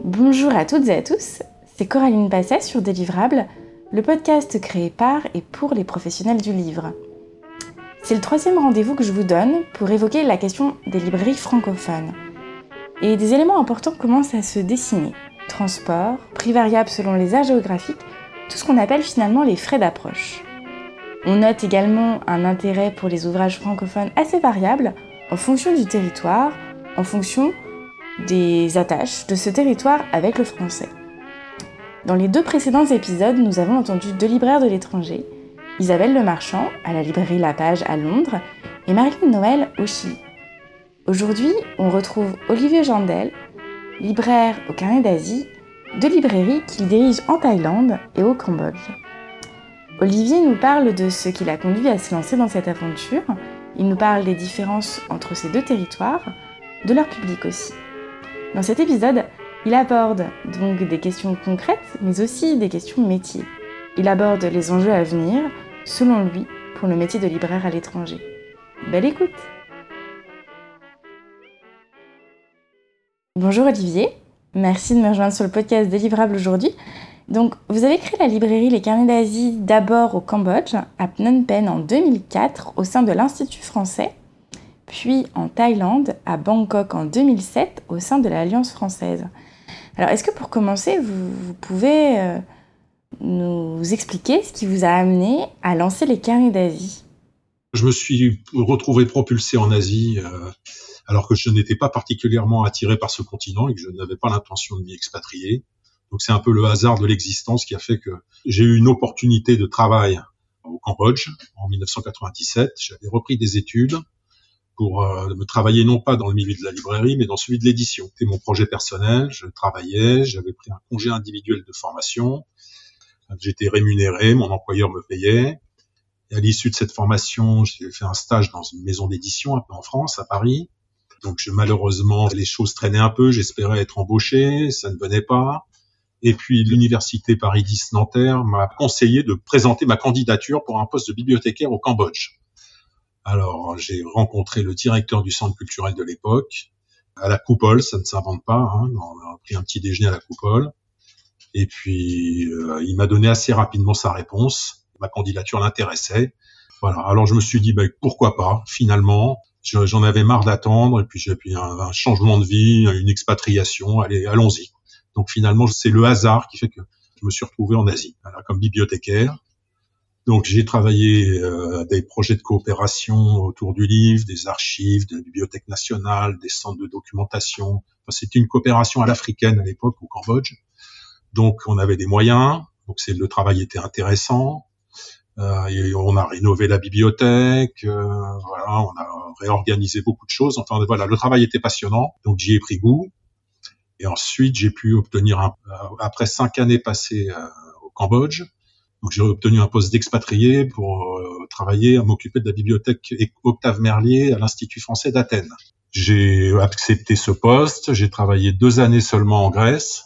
Bonjour à toutes et à tous, c'est Coraline Passet sur Délivrable, le podcast créé par et pour les professionnels du livre. C'est le troisième rendez-vous que je vous donne pour évoquer la question des librairies francophones. Et des éléments importants commencent à se dessiner. Transport, prix variable selon les aires géographiques, tout ce qu'on appelle finalement les frais d'approche. On note également un intérêt pour les ouvrages francophones assez variable en fonction du territoire, en fonction des attaches de ce territoire avec le français. Dans les deux précédents épisodes, nous avons entendu deux libraires de l'étranger, Isabelle Le Marchand à la librairie La Page à Londres et Marilyn Noël au Chili. Aujourd'hui, on retrouve Olivier Jandel, libraire au Carnet d'Asie, deux librairies qu'il dirige en Thaïlande et au Cambodge. Olivier nous parle de ce qui l'a conduit à se lancer dans cette aventure, il nous parle des différences entre ces deux territoires, de leur public aussi. Dans cet épisode, il aborde donc des questions concrètes, mais aussi des questions métiers. Il aborde les enjeux à venir, selon lui, pour le métier de libraire à l'étranger. Belle écoute Bonjour Olivier, merci de me rejoindre sur le podcast Délivrable aujourd'hui. Donc, vous avez créé la librairie Les Carnets d'Asie d'abord au Cambodge, à Phnom Penh en 2004, au sein de l'Institut français, puis en Thaïlande, à Bangkok en 2007, au sein de l'Alliance française. Alors, est-ce que pour commencer, vous, pouvez euh, nous expliquer ce qui vous a amené à lancer les Carnets d'Asie? Je me suis retrouvé propulsé en Asie. Euh, alors que je n'étais pas particulièrement attiré par ce continent et que je n'avais pas l'intention de m'y expatrier. Donc c'est un peu le hasard de l'existence qui a fait que j'ai eu une opportunité de travail au Cambodge en 1997. J'avais repris des études pour euh, me travailler non pas dans le milieu de la librairie, mais dans celui de l'édition. C'était mon projet personnel. Je travaillais, j'avais pris un congé individuel de formation. J'étais rémunéré, mon employeur me payait. Et à l'issue de cette formation, j'ai fait un stage dans une maison d'édition un peu en France, à Paris. Donc malheureusement, les choses traînaient un peu. J'espérais être embauché, ça ne venait pas. Et puis l'université Paris 10 Nanterre m'a conseillé de présenter ma candidature pour un poste de bibliothécaire au Cambodge. Alors j'ai rencontré le directeur du centre culturel de l'époque à la coupole, ça ne s'invente pas. Hein. On a pris un petit déjeuner à la coupole. Et puis euh, il m'a donné assez rapidement sa réponse. Ma candidature l'intéressait. Voilà. Alors je me suis dit, bah, pourquoi pas Finalement, j'en avais marre d'attendre. Et puis j'ai puis un, un, changement de vie, une expatriation. Allez, allons-y. Donc finalement, c'est le hasard qui fait que je me suis retrouvé en Asie, comme bibliothécaire. Donc j'ai travaillé euh, des projets de coopération autour du livre, des archives, de la bibliothèque nationale, des centres de documentation. Enfin, C'était une coopération à l'africaine à l'époque au Cambodge. Donc on avait des moyens, donc c'est le travail était intéressant. Euh, on a rénové la bibliothèque, euh, voilà, on a réorganisé beaucoup de choses. Enfin voilà, le travail était passionnant, donc j'y ai pris goût. Et ensuite, j'ai pu obtenir, un, euh, après cinq années passées euh, au Cambodge, donc j'ai obtenu un poste d'expatrié pour euh, travailler, à m'occuper de la bibliothèque Octave Merlier à l'Institut français d'Athènes. J'ai accepté ce poste, j'ai travaillé deux années seulement en Grèce,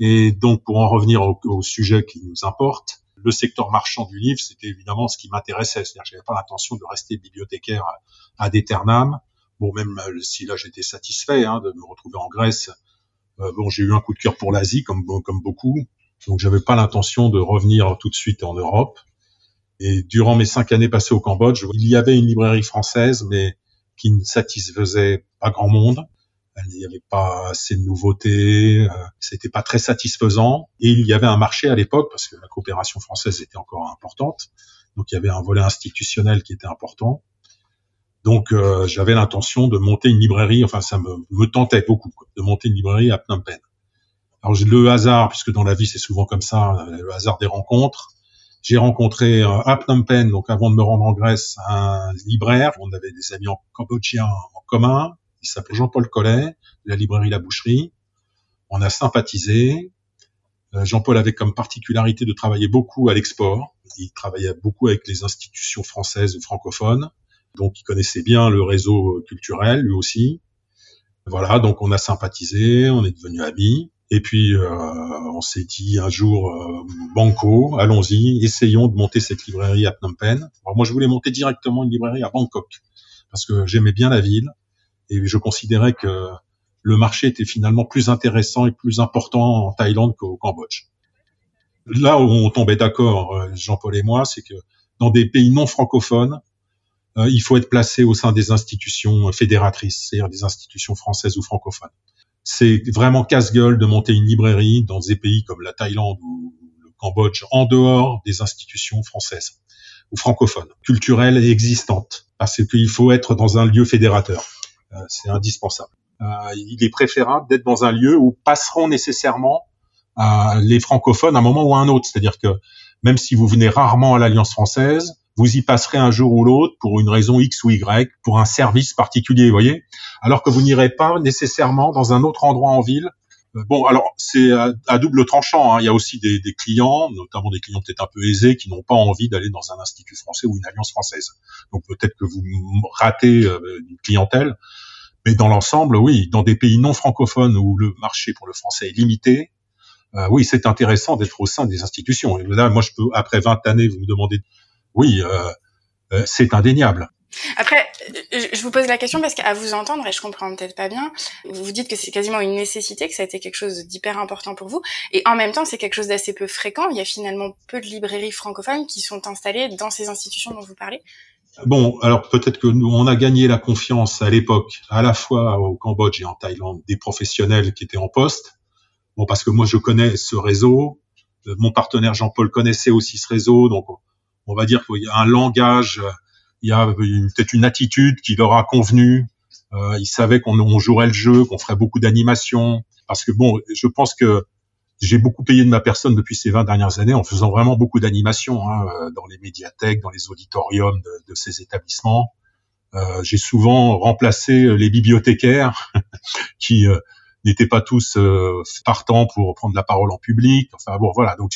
et donc pour en revenir au, sujet qui nous importe, le secteur marchand du livre, c'était évidemment ce qui m'intéressait. C'est-à-dire j'avais pas l'intention de rester bibliothécaire à, à Bon, même si là j'étais satisfait hein, de me retrouver en Grèce, euh, bon, j'ai eu un coup de cœur pour l'Asie, comme, comme beaucoup. Donc, j'avais pas l'intention de revenir tout de suite en Europe. Et durant mes cinq années passées au Cambodge, il y avait une librairie française, mais qui ne satisfaisait pas grand monde. Il n'y avait pas assez de nouveautés, euh, c'était pas très satisfaisant. Et il y avait un marché à l'époque, parce que la coopération française était encore importante. Donc il y avait un volet institutionnel qui était important. Donc euh, j'avais l'intention de monter une librairie, enfin ça me, me tentait beaucoup, de monter une librairie à Phnom Penh. Alors le hasard, puisque dans la vie c'est souvent comme ça, le hasard des rencontres. J'ai rencontré euh, à Phnom Penh, donc avant de me rendre en Grèce, un libraire. On avait des amis en cambodgien en commun. Il s'appelait Jean-Paul Collet, de la librairie La Boucherie. On a sympathisé. Euh, Jean-Paul avait comme particularité de travailler beaucoup à l'export. Il travaillait beaucoup avec les institutions françaises ou francophones. Donc, il connaissait bien le réseau culturel, lui aussi. Voilà, donc on a sympathisé, on est devenus amis. Et puis, euh, on s'est dit un jour, euh, banco, allons-y, essayons de monter cette librairie à Phnom Penh. Moi, je voulais monter directement une librairie à Bangkok, parce que j'aimais bien la ville, et je considérais que le marché était finalement plus intéressant et plus important en Thaïlande qu'au Cambodge. Là où on tombait d'accord, euh, Jean-Paul et moi, c'est que dans des pays non francophones, euh, il faut être placé au sein des institutions fédératrices, c'est-à-dire des institutions françaises ou francophones. C'est vraiment casse-gueule de monter une librairie dans des pays comme la Thaïlande ou le Cambodge en dehors des institutions françaises ou francophones, culturelles existantes, parce qu'il faut être dans un lieu fédérateur. Euh, c'est indispensable. Euh, il est préférable d'être dans un lieu où passeront nécessairement les francophones à un moment ou à un autre. C'est-à-dire que même si vous venez rarement à l'Alliance française, vous y passerez un jour ou l'autre pour une raison X ou Y, pour un service particulier, voyez, alors que vous n'irez pas nécessairement dans un autre endroit en ville. Euh, bon, alors c'est à, double tranchant. Hein. Il y a aussi des, des, clients, notamment des clients peut-être un peu aisés, qui n'ont pas envie d'aller dans un institut français ou une alliance française. Donc peut-être que vous ratez euh, une clientèle, mais dans l'ensemble, oui, dans des pays non francophones où le marché pour le français est limité, euh, oui, c'est intéressant d'être au sein des institutions. Et là, moi, je peux, après 20 années, vous me demandez, oui, euh, euh, c'est indéniable. Après, je vous pose la question parce qu'à vous entendre, et je comprends peut-être pas bien, vous dites que c'est quasiment une nécessité, que ça a été quelque chose d'hyper important pour vous, et en même temps, c'est quelque chose d'assez peu fréquent. Il y a finalement peu de librairies francophones qui sont installées dans ces institutions dont vous parlez. Bon, alors peut-être que nous, on a gagné la confiance à l'époque, à la fois au Cambodge et en Thaïlande, des professionnels qui étaient en poste, Bon, parce que moi, je connais ce réseau. Euh, mon partenaire Jean-Paul connaissait aussi ce réseau. Donc, on va dire qu'il y a un langage, il y a peut-être une attitude qui leur a convenu. Euh, ils savaient qu'on jouerait le jeu, qu'on ferait beaucoup d'animation. Parce que bon, je pense que j'ai beaucoup payé de ma personne depuis ces 20 dernières années en faisant vraiment beaucoup d'animation hein, euh, dans les médiathèques, dans les auditoriums de, de ces établissements. Euh, j'ai souvent remplacé les bibliothécaires qui euh, n'étaient pas tous euh, partants pour prendre la parole en public. Enfin bon, voilà. Donc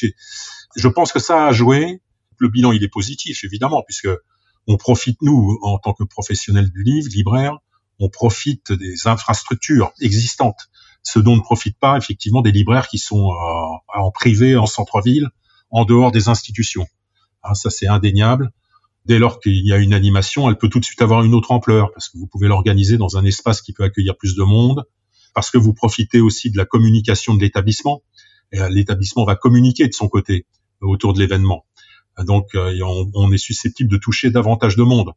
je pense que ça a joué. Le bilan il est positif évidemment puisque on profite nous en tant que professionnels du livre, libraires, on profite des infrastructures existantes. Ce dont ne profitent pas effectivement des libraires qui sont euh, en privé, en centre-ville, en dehors des institutions. Hein, ça c'est indéniable. Dès lors qu'il y a une animation, elle peut tout de suite avoir une autre ampleur parce que vous pouvez l'organiser dans un espace qui peut accueillir plus de monde, parce que vous profitez aussi de la communication de l'établissement. Et euh, l'établissement va communiquer de son côté autour de l'événement. Euh, donc, on, est susceptible de toucher davantage de monde.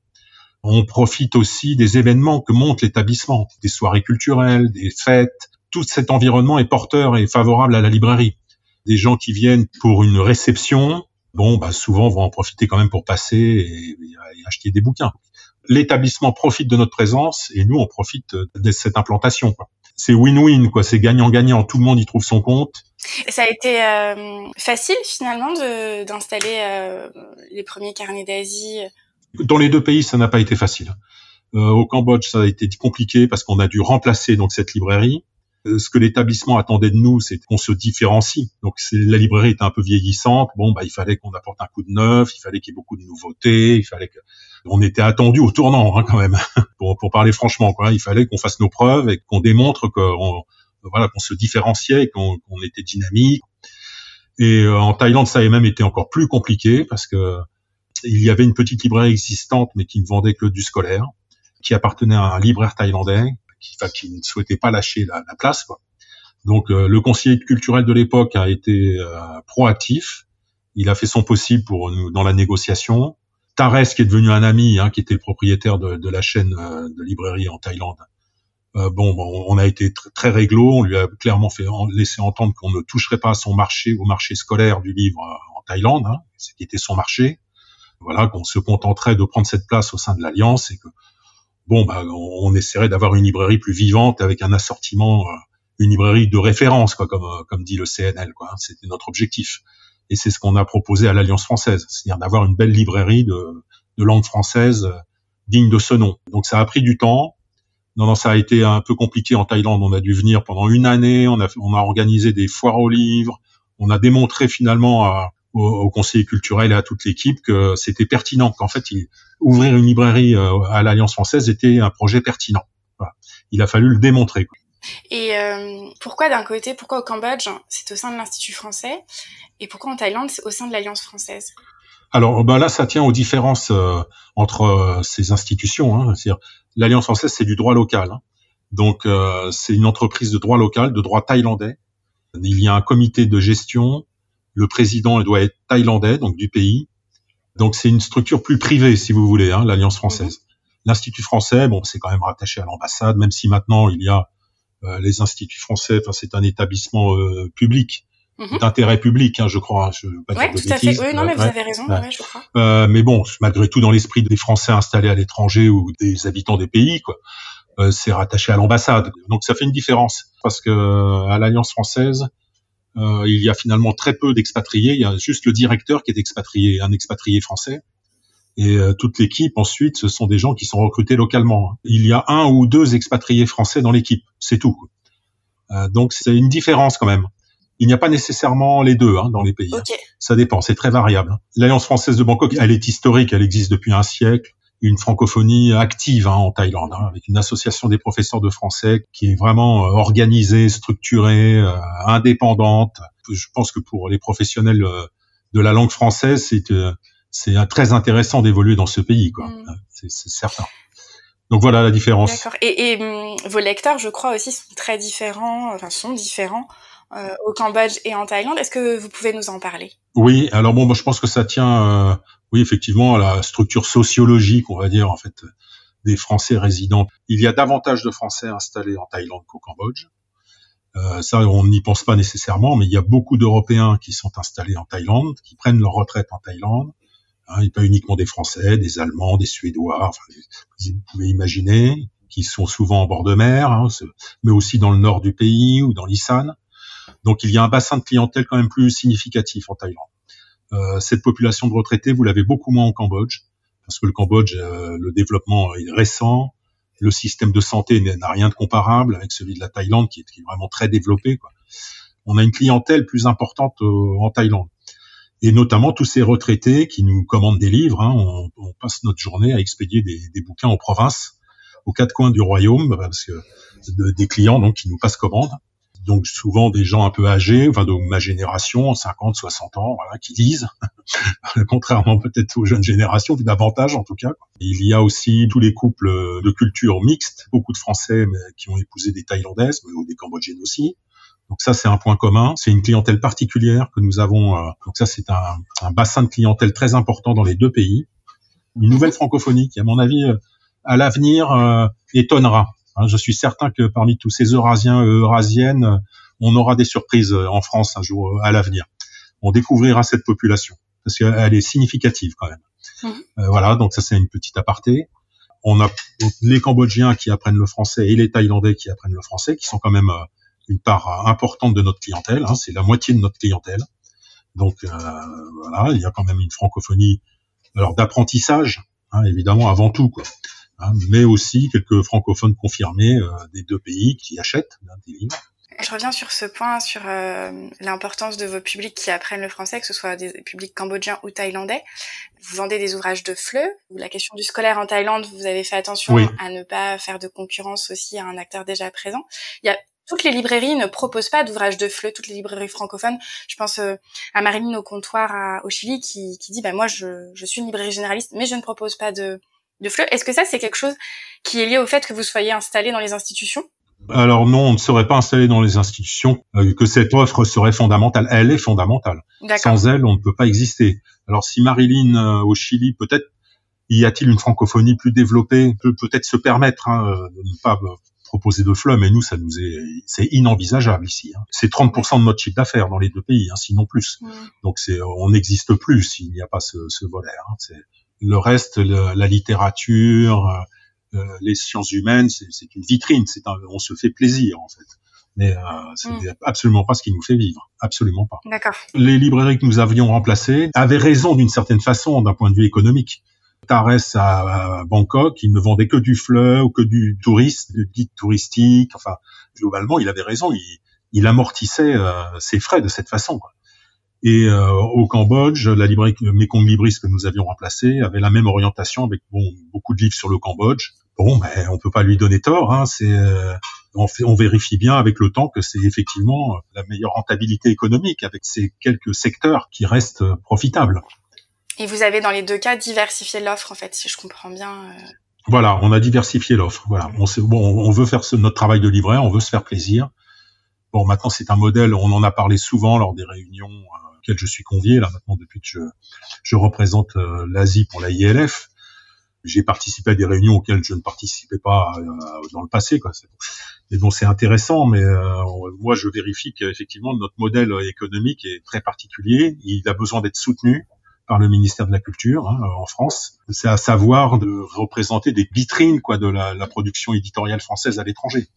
On profite aussi des événements que monte l'établissement, des soirées culturelles, des fêtes. Tout cet environnement est porteur et favorable à la librairie. Des gens qui viennent pour une réception, bon, bah souvent vont en profiter quand même pour passer et, acheter des bouquins. L'établissement profite de notre présence et nous on profite de cette implantation. C'est win-win, quoi. C'est gagnant-gagnant. Tout le monde y trouve son compte. ça a été euh, facile finalement d'installer euh, les premiers carnets d'Asie. Dans les deux pays, ça n'a pas été facile. Euh, au Cambodge, ça a été compliqué parce qu'on a dû remplacer donc cette librairie. Ce que l'établissement attendait de nous, c'est qu'on se différencie. Donc la librairie était un peu vieillissante. Bon, bah il fallait qu'on apporte un coup de neuf, il fallait qu'il y ait beaucoup de nouveautés, il fallait que on était attendu au tournant hein, quand même. pour, pour parler franchement, quoi. Il fallait qu'on fasse nos preuves et qu'on démontre qu'on voilà qu'on se différenciait qu'on était dynamique. Et euh, en Thaïlande, ça a même été encore plus compliqué parce que il y avait une petite librairie existante, mais qui ne vendait que du scolaire, qui appartenait à un libraire thaïlandais qui, qui ne souhaitait pas lâcher la, la place. Quoi. Donc euh, le conseiller culturel de l'époque a été euh, proactif. Il a fait son possible pour nous dans la négociation. Tares, qui est devenu un ami, hein, qui était le propriétaire de, la chaîne euh, de librairie en Thaïlande. Euh, bon, on a été très réglo. On lui a clairement fait laisser entendre qu'on ne toucherait pas à son marché, au marché scolaire du livre euh, en Thaïlande, hein, ce qui était son marché. Voilà, qu'on se contenterait de prendre cette place au sein de l'alliance et que bon, bah, on, essaierait d'avoir une librairie plus vivante avec un assortiment, une librairie de référence, quoi, comme comme dit le CNL, quoi. Hein. C'était notre objectif. Et c'est ce qu'on a proposé à l'Alliance française, c'est-à-dire d'avoir une belle librairie de, de langue française euh, digne de ce nom. Donc ça a pris du temps. Non, non, ça a été un peu compliqué en Thaïlande. On a dû venir pendant une année. On a, on a organisé des foires aux livres. On a démontré finalement à, au, au, conseiller culturel et à toute l'équipe que c'était pertinent, qu'en fait, ouvrir une librairie euh, à l'Alliance française était un projet pertinent. Il a fallu le démontrer. Et euh, pourquoi d'un côté, pourquoi au Cambodge, c'est au sein de l'Institut français, et pourquoi en Thaïlande, c'est au sein de l'Alliance française? Alors ben là, ça tient aux différences euh, entre euh, ces institutions. Hein. l'Alliance française, c'est du droit local. Hein. Donc c'est une entreprise de droit local, de droit thaïlandais. Il y a un comité de gestion. Le président doit être thaïlandais, donc du pays. Donc c'est une structure plus privée, si vous voulez, hein, l'Alliance française. Mhm. L'Institut français, bon, c'est quand même rattaché à l'ambassade, même si maintenant il y a les instituts français. Enfin, c'est un établissement euh, public mhm. d'intérêt public, hein, je crois. Je pas tout à fait. Oui, non, mais vous avez raison. je crois. Euh, mais bon, malgré tout, dans l'esprit des Français installés à l'étranger ou des habitants des pays, quoi, euh, c'est rattaché à l'ambassade. Donc ça fait une différence parce que à l'Alliance française, euh, il y a finalement très peu d'expatriés. Il y a juste le directeur qui est expatrié, un expatrié français. Et euh, toute l'équipe, ensuite, ce sont des gens qui sont recrutés localement. Il y a un ou deux expatriés français dans l'équipe, c'est tout. Euh, donc c'est une différence quand même. Il n'y a pas nécessairement les deux hein, dans les pays. Ça dépend, c'est très variable. L'Alliance française de Bangkok, elle est historique, elle existe depuis un siècle une francophonie active hein, en Thaïlande, hein, avec une association des professeurs de français qui est vraiment euh, organisée, structurée, euh, indépendante. Je pense que pour les professionnels euh, de la langue française, c'est c'est très intéressant d'évoluer dans ce pays, quoi. Mm. C'est certain. Donc voilà la différence. D'accord. Et, et hum, vos lecteurs, je crois aussi, sont très différents, enfin sont différents euh, au Cambodge et en Thaïlande. Est-ce que vous pouvez nous en parler? Oui. Alors bon, moi je pense que ça tient oui, effectivement, à la structure sociologique, on va dire, en fait, des Français résidents. Il y a davantage de Français installés en Thaïlande qu'au Cambodge. Euh, ça, on n'y pense pas nécessairement, mais il y a beaucoup d'Européens qui sont installés en Thaïlande, qui prennent leur retraite en Thaïlande. Hein, a pas uniquement des Français, des Allemands, des Suédois, enfin, vous pouvez imaginer, qui sont souvent en bord de mer, hein, mais aussi dans le nord du pays ou dans l'Isan. Donc il y a un bassin de clientèle quand même plus significatif en Thaïlande. Euh, cette population de retraités, vous l'avez beaucoup moins au Cambodge, parce que le Cambodge, euh, le développement est récent, le système de santé n'a rien de comparable avec celui de la Thaïlande, qui est, qui est vraiment très développé. Quoi. On a une clientèle plus importante euh, en Thaïlande. Et notamment tous ces retraités qui nous commandent des livres. Hein, on, on, passe notre journée à expédier des, des, bouquins en province, aux quatre coins du royaume, parce que des clients donc qui nous passent commande donc souvent des gens un peu âgés, enfin de ma génération, 50, 60 ans, voilà, qui lisent, contrairement peut-être aux jeunes générations, davantage en tout cas. Il y a aussi tous les couples de culture mixte, beaucoup de Français mais, qui ont épousé des Thaïlandaises, mais ou des Cambodgiennes aussi. Donc ça, c'est un point commun. C'est une clientèle particulière que nous avons. Euh, donc ça, c'est un, un, bassin de clientèle très important dans les deux pays. Une nouvelle francophonie qui, à mon avis, euh, à l'avenir, euh, étonnera. Hein, je suis certain que parmi tous ces Eurasiens et Eurasiennes, on aura des surprises euh, en France un jour euh, à l'avenir. On découvrira cette population parce qu'elle est significative quand même. Mmh. Euh, voilà, donc ça c'est une petite aparté. On a les Cambodgiens qui apprennent le français et les Thaïlandais qui apprennent le français, qui sont quand même une part importante de notre clientèle. Hein, c'est la moitié de notre clientèle. Donc voilà, il y a quand même une francophonie alors d'apprentissage, hein, évidemment avant tout. Quoi. Hein, mais aussi quelques francophones confirmés euh, des deux pays qui achètent des livres. Je reviens sur ce point, sur euh, l'importance de vos publics qui apprennent le français, que ce soit des publics cambodgiens ou thaïlandais. Vous vendez des ouvrages de FLE. La question du scolaire en Thaïlande, vous avez fait attention à ne pas faire de concurrence aussi à un acteur déjà présent. Il y a toutes les librairies ne proposent pas d'ouvrages de FLE, toutes les librairies francophones. Je pense euh, à Marilyn au comptoir à, au Chili qui, qui dit bah moi je, je suis une librairie généraliste mais je ne propose pas de de Est-ce que ça, c'est quelque chose qui est lié au fait que vous soyez installé dans les institutions? Alors non, on ne serait pas installé dans les institutions, euh, que cette offre serait fondamentale. Elle est fondamentale. Sans elle, on ne peut pas exister. Alors si Marilyn euh, au Chili, peut-être y a-t-il une francophonie plus développée, peut peut-être se permettre hein, de ne pas proposer de fleuve, mais nous, ça nous est, c'est inenvisageable ici. Hein. C'est 30% de notre chiffre d'affaires dans les deux pays, hein, sinon plus. Donc c'est, on n'existe plus s'il n'y a pas ce, ce volet. Hein. C'est, le reste, la littérature, euh, euh, les sciences humaines, c'est une vitrine. C'est on se fait plaisir en fait. Mais euh, c'est mm. absolument pas ce qui nous fait vivre, absolument pas. D'accord. Les librairies que nous avions remplacées avaient raison d'une certaine façon d'un point de vue économique. Tarès à, Bangkok, il ne vendait que du fleuve ou que du touriste, du guide touristique. Enfin, globalement, il avait raison. Il, amortissait ses frais de cette façon. Et euh, au Cambodge, la librairie Mekong Libris que nous avions remplacée avait la même orientation avec bon, beaucoup de livres sur le Cambodge. Bon, ben, on peut pas lui donner tort. Hein, euh, on, vérifie bien avec le temps que c'est effectivement la meilleure rentabilité économique avec ces quelques secteurs qui restent profitables. Et vous avez dans les deux cas diversifié l'offre en fait, si je comprends bien. Euh. Voilà, on a diversifié l'offre. Voilà, on, bon, on veut faire notre travail de libraire, on veut se faire plaisir. Bon, maintenant c'est un modèle, on en a parlé souvent lors des réunions euh, auxquelles je suis convié là maintenant depuis que je, je représente euh, l'Asie pour la ILF. J'ai participé à des réunions auxquelles je ne participais pas dans le passé. Quoi. Et donc c'est intéressant, mais moi je vérifie qu'effectivement notre modèle économique est très particulier. Il a besoin d'être soutenu par le ministère de la Culture hein, en France. C'est à savoir de représenter des vitrines quoi de la, la production éditoriale française à l'étranger.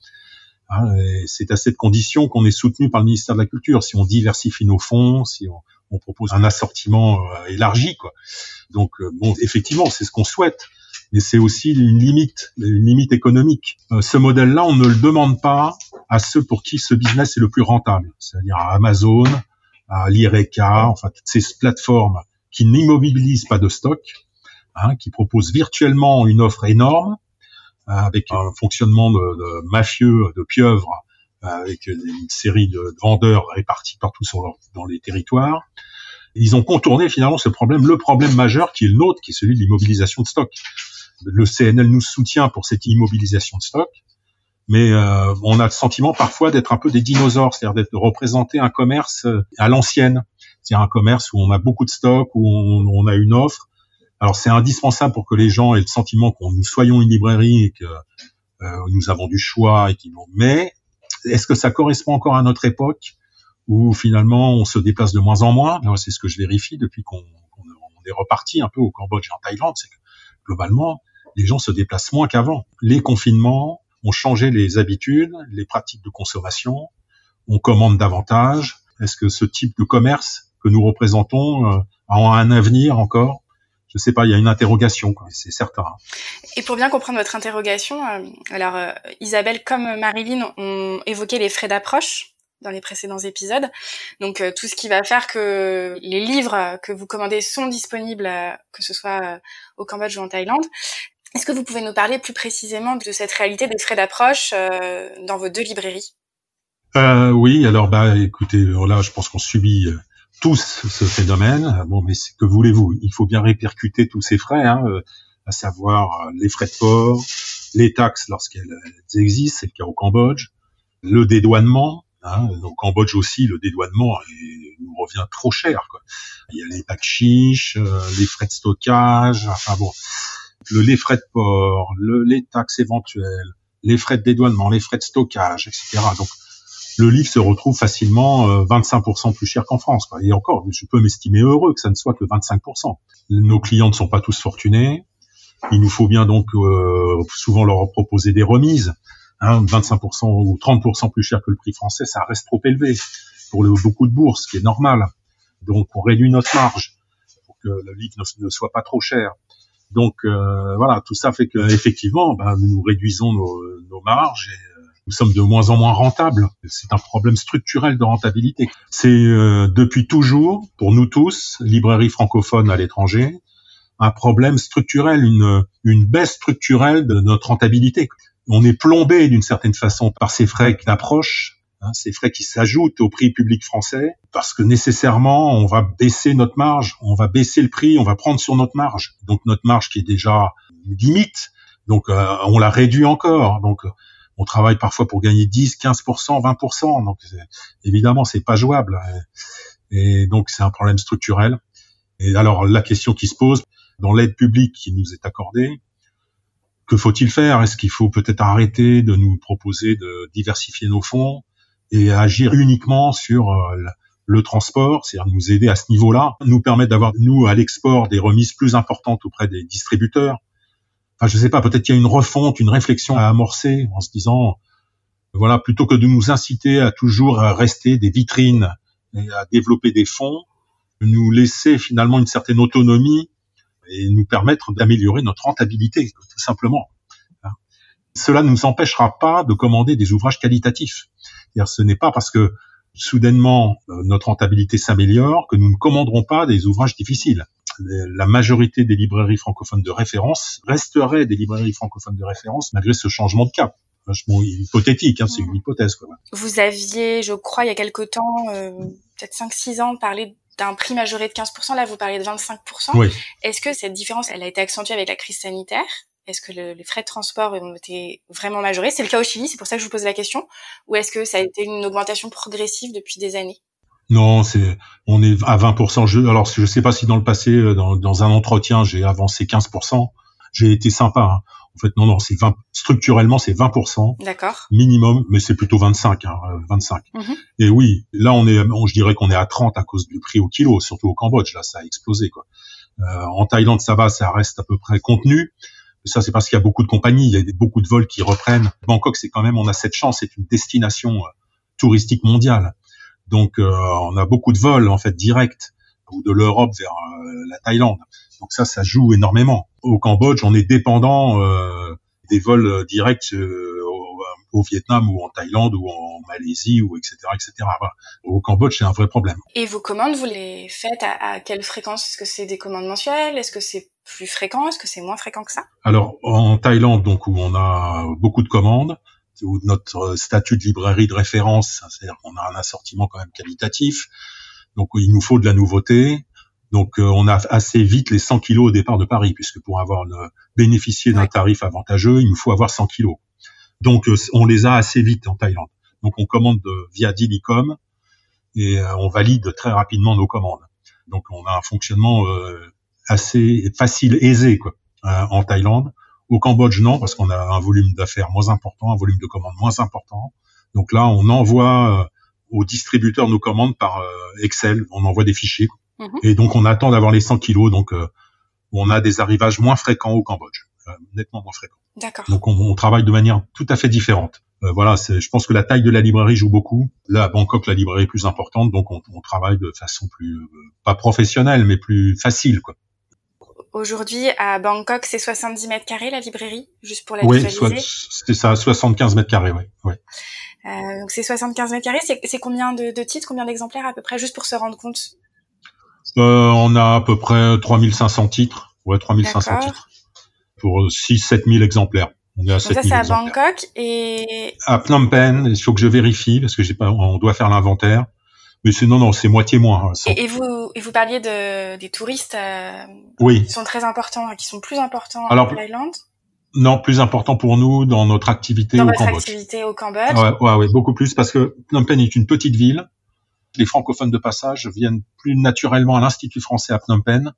Hein, c'est à cette condition qu'on est soutenu par le ministère de la Culture. Si on diversifie nos fonds, si on, on propose un assortiment euh, élargi, quoi. Donc euh, bon, effectivement, c'est ce qu'on souhaite, mais c'est aussi une limite, une limite économique. Euh, ce modèle-là, on ne le demande pas à ceux pour qui ce business est le plus rentable, c'est-à-dire à Amazon, à l'IRECA, enfin toutes ces plateformes qui n'immobilisent pas de stock, hein, qui proposent virtuellement une offre énorme avec un fonctionnement de, mafieux, de pieuvres, avec une série de vendeurs répartis partout dans les territoires. Ils ont contourné finalement ce problème, le problème majeur qui est le nôtre, qui est celui de l'immobilisation de stock. Le CNL nous soutient pour cette immobilisation de stock, mais euh, on a le sentiment parfois d'être un peu des dinosaures, c'est-à-dire de représenter un commerce euh, à l'ancienne, c'est-à-dire un commerce où on a beaucoup de stock, où on, a une offre. Alors c'est indispensable pour que les gens aient le sentiment qu'on nous soyons une librairie et que euh, nous avons du choix et qu'ils mais est-ce que ça correspond encore à notre époque où finalement on se déplace de moins en moins? C'est ce que je vérifie depuis qu'on est reparti un peu au Cambodge et en Thaïlande, c'est que globalement les gens se déplacent moins qu'avant. Les confinements ont changé les habitudes, les pratiques de consommation, on commande davantage. Est-ce que ce type de commerce que nous représentons euh, a un avenir encore je sais pas, il y a une interrogation, c'est certain. Et pour bien comprendre votre interrogation, euh, alors euh, Isabelle comme Marilyn ont évoqué les frais d'approche dans les précédents épisodes. Donc euh, tout ce qui va faire que les livres que vous commandez sont disponibles, que ce soit au Cambodge ou en Thaïlande. Est-ce que vous pouvez nous parler plus précisément de cette réalité des frais d'approche dans vos deux librairies? Oui, alors bah écoutez, là je pense qu'on subit tous ce phénomène. Bon, mais que voulez-vous Il faut bien répercuter tous ces frais, hein, euh, à savoir euh, les frais de port, les taxes lorsqu'elles existent, c'est le cas au Cambodge, le dédouanement. Hein, au Cambodge aussi, le dédouanement nous revient trop cher. Quoi. Il y a les packs chiches, euh, les frais de stockage, enfin bon, le, les frais de port, le, les taxes éventuelles, les frais de dédouanement, les frais de stockage, etc. Donc le livre se retrouve facilement 25% euh, plus cher qu'en France. Quoi. Et encore, je peux m'estimer heureux que ça ne soit que 25%. Nos clients ne sont pas tous fortunés. Il nous faut bien donc euh, souvent leur proposer des remises. Hein, 25% ou 30% plus cher que le prix français, ça reste trop élevé pour le, beaucoup de bourses, ce qui est normal. Donc on réduit notre marge pour que le livre ne, soit pas trop cher. Donc euh, voilà, tout ça fait que effectivement, ben, nous réduisons nos, nos marges nous sommes de moins en moins rentables. C'est un problème structurel de rentabilité. C'est euh, depuis toujours, pour nous tous, librairies francophones à l'étranger, un problème structurel, une, une baisse structurelle de notre rentabilité. On est plombé d'une certaine façon par ces frais d'approche, hein, ces frais qui s'ajoutent au prix public français, parce que nécessairement, on va baisser notre marge, on va baisser le prix, on va prendre sur notre marge. Donc notre marge qui est déjà limite, donc euh, on la réduit encore. Donc on travaille parfois pour gagner 10, 15%, 20%. Donc évidemment, c'est pas jouable. Et donc c'est un problème structurel. Et alors la question qui se pose dans l'aide publique qui nous est accordée, que faut-il faire? Est-ce qu'il faut peut-être arrêter de nous proposer de diversifier nos fonds et agir uniquement sur euh, le transport, c'est-à-dire nous aider à ce niveau-là, nous permettre d'avoir, nous, à l'export, des remises plus importantes auprès des distributeurs, enfin je sais pas, peut-être qu'il y a une refonte, une réflexion à amorcer en se disant, voilà, plutôt que de nous inciter à toujours rester des vitrines et à développer des fonds, nous laisser finalement une certaine autonomie et nous permettre d'améliorer notre rentabilité, tout simplement. Cela ne nous empêchera pas de commander des ouvrages qualitatifs. Ce n'est pas parce que soudainement euh, notre rentabilité s'améliore que nous ne commanderons pas des ouvrages difficiles la majorité des librairies francophones de référence resteraient des librairies francophones de référence malgré ce changement de cap. Vachement hypothétique, hein, c'est une hypothèse. Quoi. Vous aviez, je crois, il y a quelque temps, euh, peut-être 5-6 ans, parlé d'un prix majoré de 15%, là vous parlez de 25%. Oui. Est-ce que cette différence, elle a été accentuée avec la crise sanitaire? Est-ce que les frais de transport ont été vraiment majorés? C'est le cas au Chili, c'est pour ça que je vous pose la question. Ou est-ce que ça a été une augmentation progressive depuis des années? Non, c'est on est à 20%. Je, alors je sais pas si dans le passé, euh, dans, dans un entretien, j'ai avancé 15%. J'ai été sympa. Hein. En fait, non, non, c'est 20. Structurellement, c'est 20%. D'accord. Minimum, mais c'est plutôt 25, hein, 25. Euh, mhm. Et oui, là, on est, je dirais qu'on est à 30 à cause du prix au kilo, surtout au Cambodge. Là, ça a explosé, quoi. Euh, en Thaïlande, ça va, ça reste à peu près contenu. Ça, c'est parce qu'il y a beaucoup de compagnies, il y a beaucoup de vols qui reprennent. Bangkok, c'est quand même, on a cette chance, c'est une destination euh, touristique mondiale. Donc, euh, on a beaucoup de vols en fait directs ou de l'Europe vers euh, la Thaïlande. Donc ça, ça joue énormément. Au Cambodge, on est dépendant euh, des vols directs au, Vietnam ou en Thaïlande ou en Malaisie ou etc etc. Au Cambodge, c'est un vrai problème. Et vos commandes, vous les faites à, à quelle fréquence? Est-ce que c'est des commandes mensuelles? Est-ce que c'est plus fréquent? Est-ce que c'est moins fréquent que ça? Alors en Thaïlande, donc où on a beaucoup de commandes, ou notre statut de librairie de référence, c'est-à-dire qu'on a un assortiment quand même qualitatif. Donc il nous faut de la nouveauté. Donc euh, on a assez vite les 100 kilos au départ de Paris, puisque pour avoir le, bénéficier d'un tarif avantageux, il nous faut avoir 100 kilos. Donc euh, on les a assez vite en Thaïlande. Donc on commande via Dilicom et euh, on valide très rapidement nos commandes. Donc on a un fonctionnement assez facile, aisé quoi, en Thaïlande. Au Cambodge, non, parce qu'on a un volume d'affaires moins important, un volume de commandes moins important. Donc là, on envoie euh, aux distributeurs nos commandes par euh, Excel, on envoie des fichiers. Mhm. Et donc, on attend d'avoir les 100 kilos. Donc, euh, on a des arrivages moins fréquents au Cambodge, nettement moins fréquents. D'accord. Donc, on, travaille de manière tout à fait différente. voilà, je pense que la taille de la librairie joue beaucoup. Là, à Bangkok, la librairie est plus importante, donc on, on travaille de façon plus, pas professionnelle, mais plus facile. Quoi. Aujourd'hui, à Bangkok, c'est 70 mètres carrés la librairie, juste pour la oui, c'est ça, 75 mètres carrés, oui. Euh, donc c'est 75 mètres carrés. C'est combien de, de, titres, combien d'exemplaires à peu près, juste pour se rendre compte? Euh, On a à peu près 3500 titres, ouais, 3500 titres pour 6-7 000 exemplaires. On est à donc ça, c'est à Bangkok et à Phnom Penh. Il faut que je vérifie parce que j'ai pas, on doit faire l'inventaire. Mais c'est non, non, c'est moitié moins. Hein, et, vous, et vous parliez de, des touristes euh, oui. qui sont très importants, qui sont plus importants Alors, en Thaïlande Non, plus important pour nous dans notre activité dans au votre Cambodge. activité au Cambodge ouais, ouais, ouais, beaucoup plus parce que Phnom Penh est une petite ville. Les francophones de passage viennent plus naturellement à l'Institut français à Phnom Penh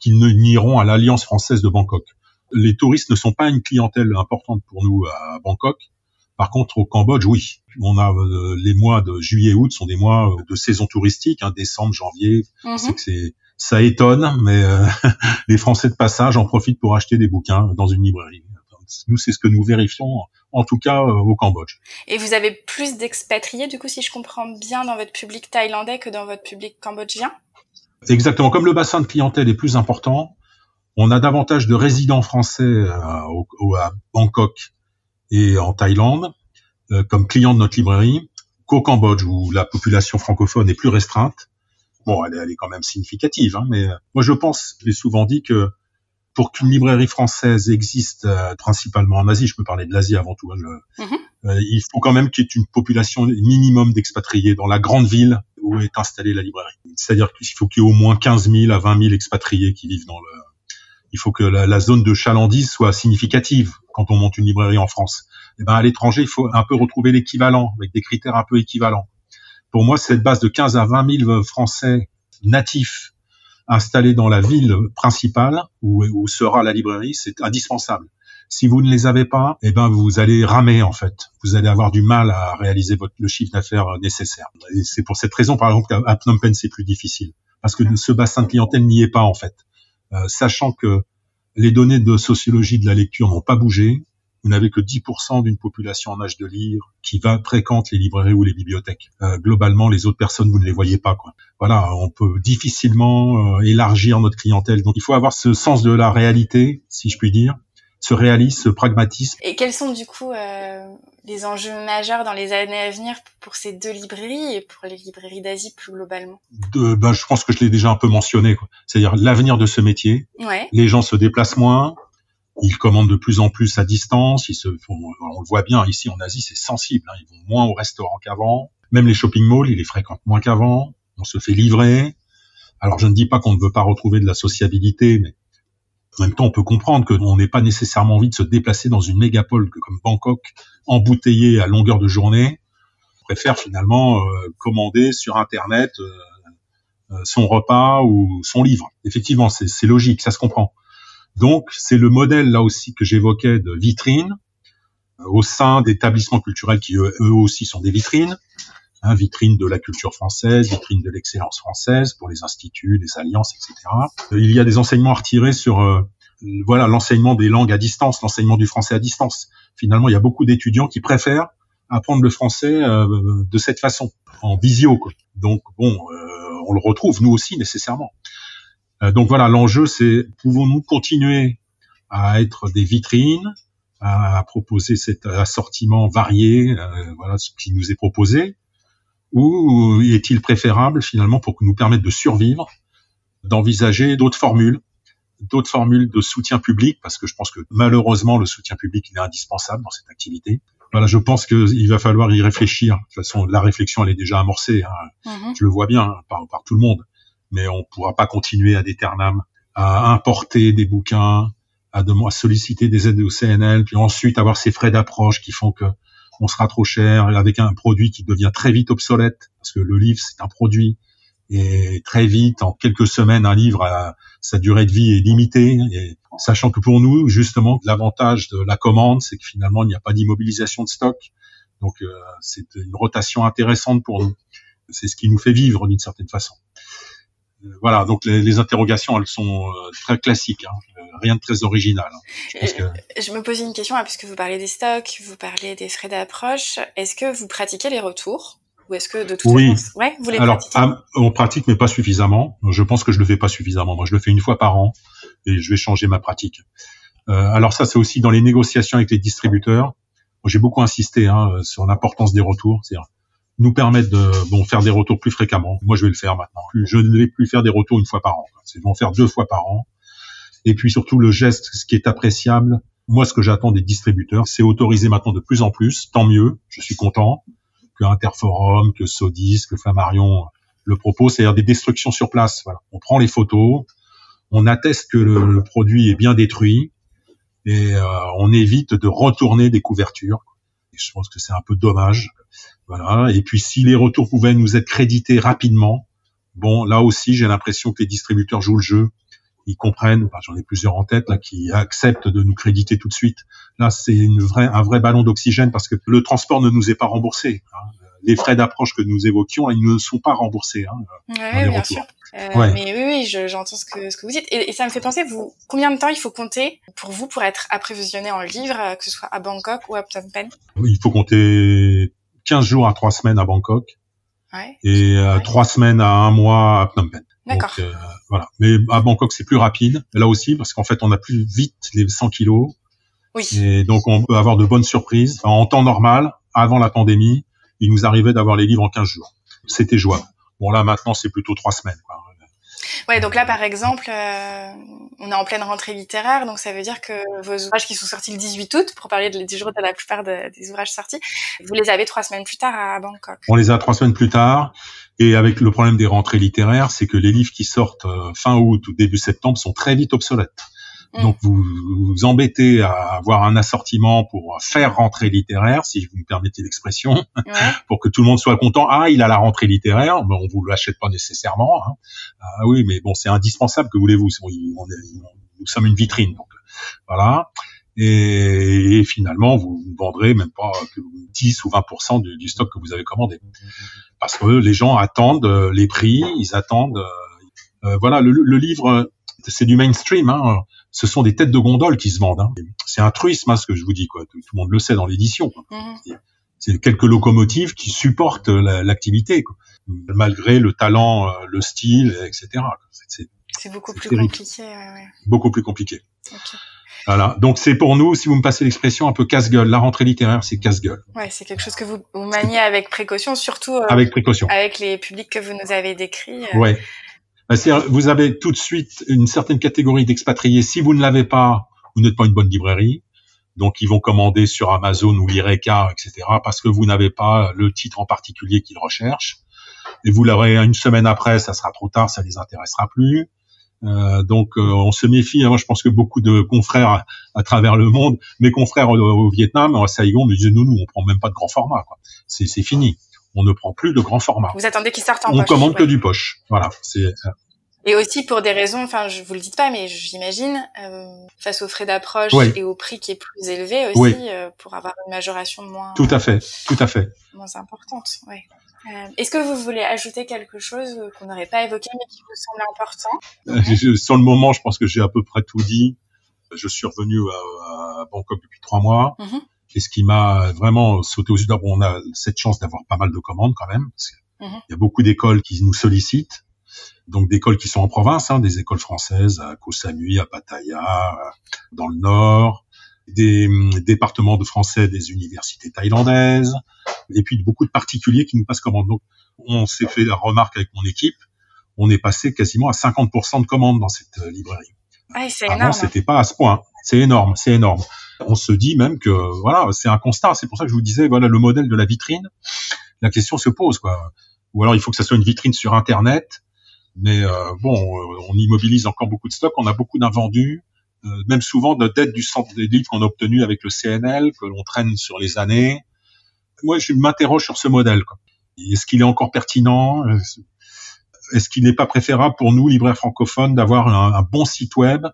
qu'ils n'iront à l'Alliance française de Bangkok. Les touristes ne sont pas une clientèle importante pour nous à Bangkok. Par contre, au Cambodge, oui. On a euh, les mois de juillet-août sont des mois euh, de saison touristique, hein, décembre, janvier. Mhm. C'est ça étonne, mais euh, les Français de passage en profitent pour acheter des bouquins dans une librairie. Nous, c'est ce que nous vérifions, en tout cas au Cambodge. Et vous avez plus d'expatriés, du coup, si je comprends bien, dans votre public thaïlandais que dans votre public cambodgien? Exactement. Comme le bassin de clientèle est plus important, on a davantage de résidents français au, à Bangkok et en Thaïlande euh, comme client de notre librairie qu'au Cambodge où la population francophone est plus restreinte. Bon, elle est, elle est quand même significative, hein, mais euh, moi je pense, j'ai souvent dit que pour qu'une librairie française existe euh, principalement en Asie, je peux parler de l'Asie avant tout, hein, mhm. il faut quand même qu'il y ait une population minimum d'expatriés dans la grande ville où est installée la librairie. C'est-à-dire qu'il faut qu'il y ait au moins 15 000 à 20 000 expatriés qui vivent dans le, il faut que la, zone de chalandise soit significative quand on monte une librairie en France. Et eh ben à l'étranger, il faut un peu retrouver l'équivalent avec des critères un peu équivalents. Pour moi, cette base de 15 à 20 000 Français natifs installés dans la ville principale où, où sera la librairie, c'est indispensable. Si vous ne les avez pas, eh ben vous allez ramer en fait. Vous allez avoir du mal à réaliser votre, le chiffre d'affaires nécessaire. Et c'est pour cette raison, par exemple, qu'à Phnom Penh c'est plus difficile parce que ce bassin de clientèle n'y est pas en fait. Euh, sachant que les données de sociologie de la lecture n'ont pas bougé. Vous n'avez que 10% d'une population en âge de lire qui va fréquente les librairies ou les bibliothèques. Euh, globalement, les autres personnes, vous ne les voyez pas. Voilà, on peut difficilement euh, élargir notre clientèle. Donc, il faut avoir ce sens de la réalité, si je puis dire, ce réalisme, ce pragmatisme. Et quels sont du coup euh, les enjeux majeurs dans les années à venir pour ces deux librairies et pour les librairies d'Asie plus globalement? De, ben, Je pense que je l'ai déjà un peu mentionné. C'est-à-dire l'avenir de ce métier. Ouais. Les gens se déplacent moins. Ils commandent de plus en plus à distance. Ils se font, on le voit bien ici en Asie, c'est sensible. Hein. Ils vont moins au restaurant qu'avant. Même les shopping malls, ils les fréquentent moins qu'avant. On se fait livrer. Alors je ne dis pas qu'on ne veut pas retrouver de la sociabilité, mais En même temps, on peut comprendre qu'on n'ait pas nécessairement envie de se déplacer dans une mégapole comme Bangkok, embouteillée à longueur de journée. On préfère finalement euh, commander sur Internet euh, euh, son repas ou son livre. Effectivement, c'est logique, ça se comprend. Donc, c'est le modèle là aussi que j'évoquais de vitrine au sein d'établissements culturels qui eux, aussi sont des vitrines, hein, vitrine de la culture française, vitrine de l'excellence française pour les instituts, les alliances, etc. Il y a des enseignements à retirer sur euh, voilà l'enseignement des langues à distance, l'enseignement du français à distance. Finalement, il y a beaucoup d'étudiants qui préfèrent apprendre le français euh, de cette façon, en visio. Quoi. Donc bon, euh, on le retrouve nous aussi nécessairement. donc voilà, l'enjeu c'est pouvons-nous continuer à être des vitrines, à, proposer cet assortiment varié, euh, voilà ce qui nous est proposé, ou est-il préférable finalement pour que nous permette de survivre, d'envisager d'autres formules, d'autres formules de soutien public, parce que je pense que malheureusement le soutien public il est indispensable dans cette activité. Voilà, je pense qu'il va falloir y réfléchir. De toute façon, la réflexion elle est déjà amorcée. Hein. Mm-hmm. Je le vois bien hein, par, par tout le monde, mais on pourra pas continuer à d'éternam à importer des bouquins, à, de, solliciter des aides au CNL, puis ensuite avoir ces frais d'approche qui font que on sera trop cher, avec un produit qui devient très vite obsolète, parce que le livre c'est un produit, et très vite, en quelques semaines, un livre, a, sa durée de vie est limitée, et sachant que pour nous, justement, l'avantage de la commande, c'est que finalement, il n'y a pas d'immobilisation de stock, donc euh, c'est une rotation intéressante pour nous. C'est ce qui nous fait vivre d'une certaine façon. Euh, voilà, donc les, interrogations, elles sont euh, très classiques. Hein rien de très original. Hein. Je, me pose une question, hein, puisque vous parlez des stocks, vous parlez des frais d'approche. Est-ce que vous pratiquez les retours ou est-ce que de toute oui. façon, ouais, vous les Alors, ah, on pratique, mais pas suffisamment. Je pense que je le fais pas suffisamment. Moi, je le fais une fois par an et je vais changer ma pratique. Euh, alors ça, c'est aussi dans les négociations avec les distributeurs. J'ai beaucoup insisté hein, sur l'importance des retours, c'est-à-dire nous permettre de bon faire des retours plus fréquemment. Moi, je vais le faire maintenant. Je ne vais plus faire des retours une fois par an. C'est vont faire deux fois par an. Et puis surtout le geste, ce qui est appréciable. Moi, ce que j'attends des distributeurs, c'est autoriser maintenant de plus en plus. Tant mieux, je suis content que Interforum, que Sodis, que Flammarion le propose, c'est-à-dire des destructions sur place. Voilà. On prend les photos, on atteste que le, produit est bien détruit et euh, on évite de retourner des couvertures. Et je pense que c'est un peu dommage. Voilà. Et puis si les retours pouvaient nous être crédités rapidement, bon, là aussi, j'ai l'impression que les distributeurs jouent le jeu ils comprennent, j'en ai plusieurs en tête là, qui acceptent de nous créditer tout de suite. Là, c'est une vraie, un vrai ballon d'oxygène parce que le transport ne nous est pas remboursé. Hein. Les frais d'approche que nous évoquions, ils ne sont pas remboursés. Hein, ouais, bien sûr. Euh, Mais oui, oui, j'entends ce que ce que vous dites, et, ça me fait penser, vous, combien de temps il faut compter pour vous pour être approvisionné en livres, euh, que ce soit à Bangkok ou à Phnom Penh? Il faut compter 15 jours à 3 semaines à Bangkok. Ouais. Et euh, trois semaines à un mois à Phnom Penh. D'accord. Euh, voilà. Mais à Bangkok, c'est plus rapide, là aussi, parce qu'en fait, on a plus vite les 100 kilos. Oui. Et donc, on peut avoir de bonnes surprises. En temps normal, avant la pandémie, il nous arrivait d'avoir les livres en 15 jours. C'était jouable. Bon, là, maintenant, c'est plutôt trois semaines. Quoi. Ouais, donc là, par exemple, euh, on est en pleine rentrée littéraire, donc ça veut dire que vos ouvrages qui sont sortis le 18 août, pour parler du jour de la plupart des ouvrages sortis, vous les avez trois semaines plus tard à Bangkok. On les a trois semaines plus tard. Et avec le problème des rentrées littéraires, c'est que les livres qui sortent euh, fin août ou début septembre sont très vite obsolètes. Mm. Donc vous vous embêtez à avoir un assortiment pour faire rentrer littéraire, si vous me permettez l'expression, pour que tout le monde soit content. Ah, il a la rentrée littéraire, mais on vous l'achète pas nécessairement. Hein. Ah oui, mais bon, c'est indispensable. Que voulez-vous? Nous sommes une vitrine, donc voilà. Et, finalement, vous ne vendrez même pas que 10 ou 20% du, du, stock que vous avez commandé, parce que les gens attendent euh, les prix, ils attendent. Euh, euh, voilà, le, le livre, c'est du mainstream. Hein ce sont des têtes de gondole qui se vendent. Hein. C'est un truisme, hein, ce que je vous dis. Quoi. Tout, le monde le sait dans l'édition. Mhm. C'est quelques locomotives qui supportent l'activité, malgré le talent, euh, le style, etc. C'est beaucoup plus compliqué. Ouais. Beaucoup plus compliqué. Voilà. Donc c'est pour nous, si vous me passez l'expression, un peu casse-gueule. La rentrée littéraire, c'est casse-gueule. Ouais, c'est quelque chose que vous, maniez avec précaution, surtout euh, avec précaution, avec les publics que vous nous avez décrits. Euh. Ouais. Vous avez tout de suite une certaine catégorie d'expatriés. Si vous ne l'avez pas, vous n'êtes pas une bonne librairie. Donc, ils vont commander sur Amazon ou l'IRECA, etc., parce que vous n'avez pas le titre en particulier qu'ils recherchent. Et vous l'aurez une semaine après, ça sera trop tard, ça les intéressera plus. Euh, donc on se méfie. Hein. Moi, je pense que beaucoup de confrères à, travers le monde, mes confrères au, Vietnam, à Saigon, me disaient nous, nous, on prend même pas de grand format. C'est fini. On ne prend plus de grand format. Vous attendez qu'ils sortent en on poche. On commande que du poche. Voilà. C'est et aussi pour des raisons, enfin, je vous le dites pas, mais j'imagine, euh, face aux frais d'approche et au prix qui est plus élevé aussi, euh, pour avoir une majoration moins. Tout à fait, tout à fait. Moins importante, oui. Euh, Est-ce que vous voulez ajouter quelque chose qu'on n'aurait pas évoqué mais qui vous semble important? Euh, Sur le moment, je pense que j'ai à peu près tout dit. Je suis revenu à, à Bangkok depuis trois mois. Mm -hmm. Et ce qui m'a vraiment sauté aux yeux, d'abord, on a cette chance d'avoir pas mal de commandes quand même. Parce -hmm. Il y a beaucoup d'écoles qui nous sollicitent donc d'écoles qui sont en province, hein, des écoles françaises à Koh Samui, à Pattaya, dans le nord, des hum, départements de français des universités thaïlandaises, et puis beaucoup de particuliers qui nous passent commande. Donc on s'est fait la remarque avec mon équipe, on est passé quasiment à 50% de commandes dans cette euh, librairie. C'est Avant, c'était pas à ce point. C'est énorme, c'est énorme. On se dit même que voilà, c'est un constat. C'est pour ça que je vous disais voilà le modèle de la vitrine. La question se pose quoi. Ou alors il faut que ça soit une vitrine sur Internet mais euh, bon, euh, on immobilise encore beaucoup de stocks, on a beaucoup d'invendus, euh, même souvent de dettes du centre des qu'on a obtenu avec le CNL, que l'on traîne sur les années. Moi, je m'interroge sur ce modèle. Est-ce qu'il est encore pertinent? Est-ce qu'il n'est pas préférable pour nous, libraires francophones, d'avoir un, un, bon site web?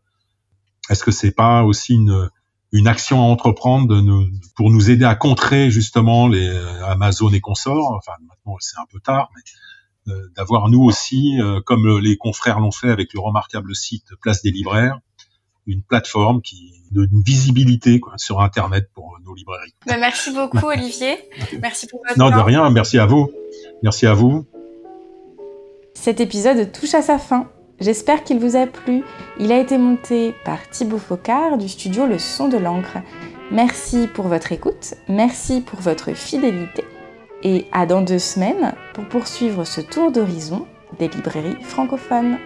Est-ce que c'est pas aussi une, une action à entreprendre de nous, pour nous aider à contrer justement les Amazon et consorts Enfin, maintenant c'est un peu tard, mais d'avoir nous aussi, euh, comme les confrères l'ont fait avec le remarquable site Place des Libraires, une plateforme qui donne une visibilité quoi, sur Internet pour nos librairies. Ben, merci beaucoup Olivier. Merci pour votre Non, de rien. Merci à vous. Merci à vous. Cet épisode touche à sa fin. J'espère qu'il vous a plu. Il a été monté par Thibaut Focard du studio Le Son de l'encre. Merci pour votre écoute. Merci pour votre fidélité et à dans deux semaines pour poursuivre ce tour d'horizon des librairies francophones.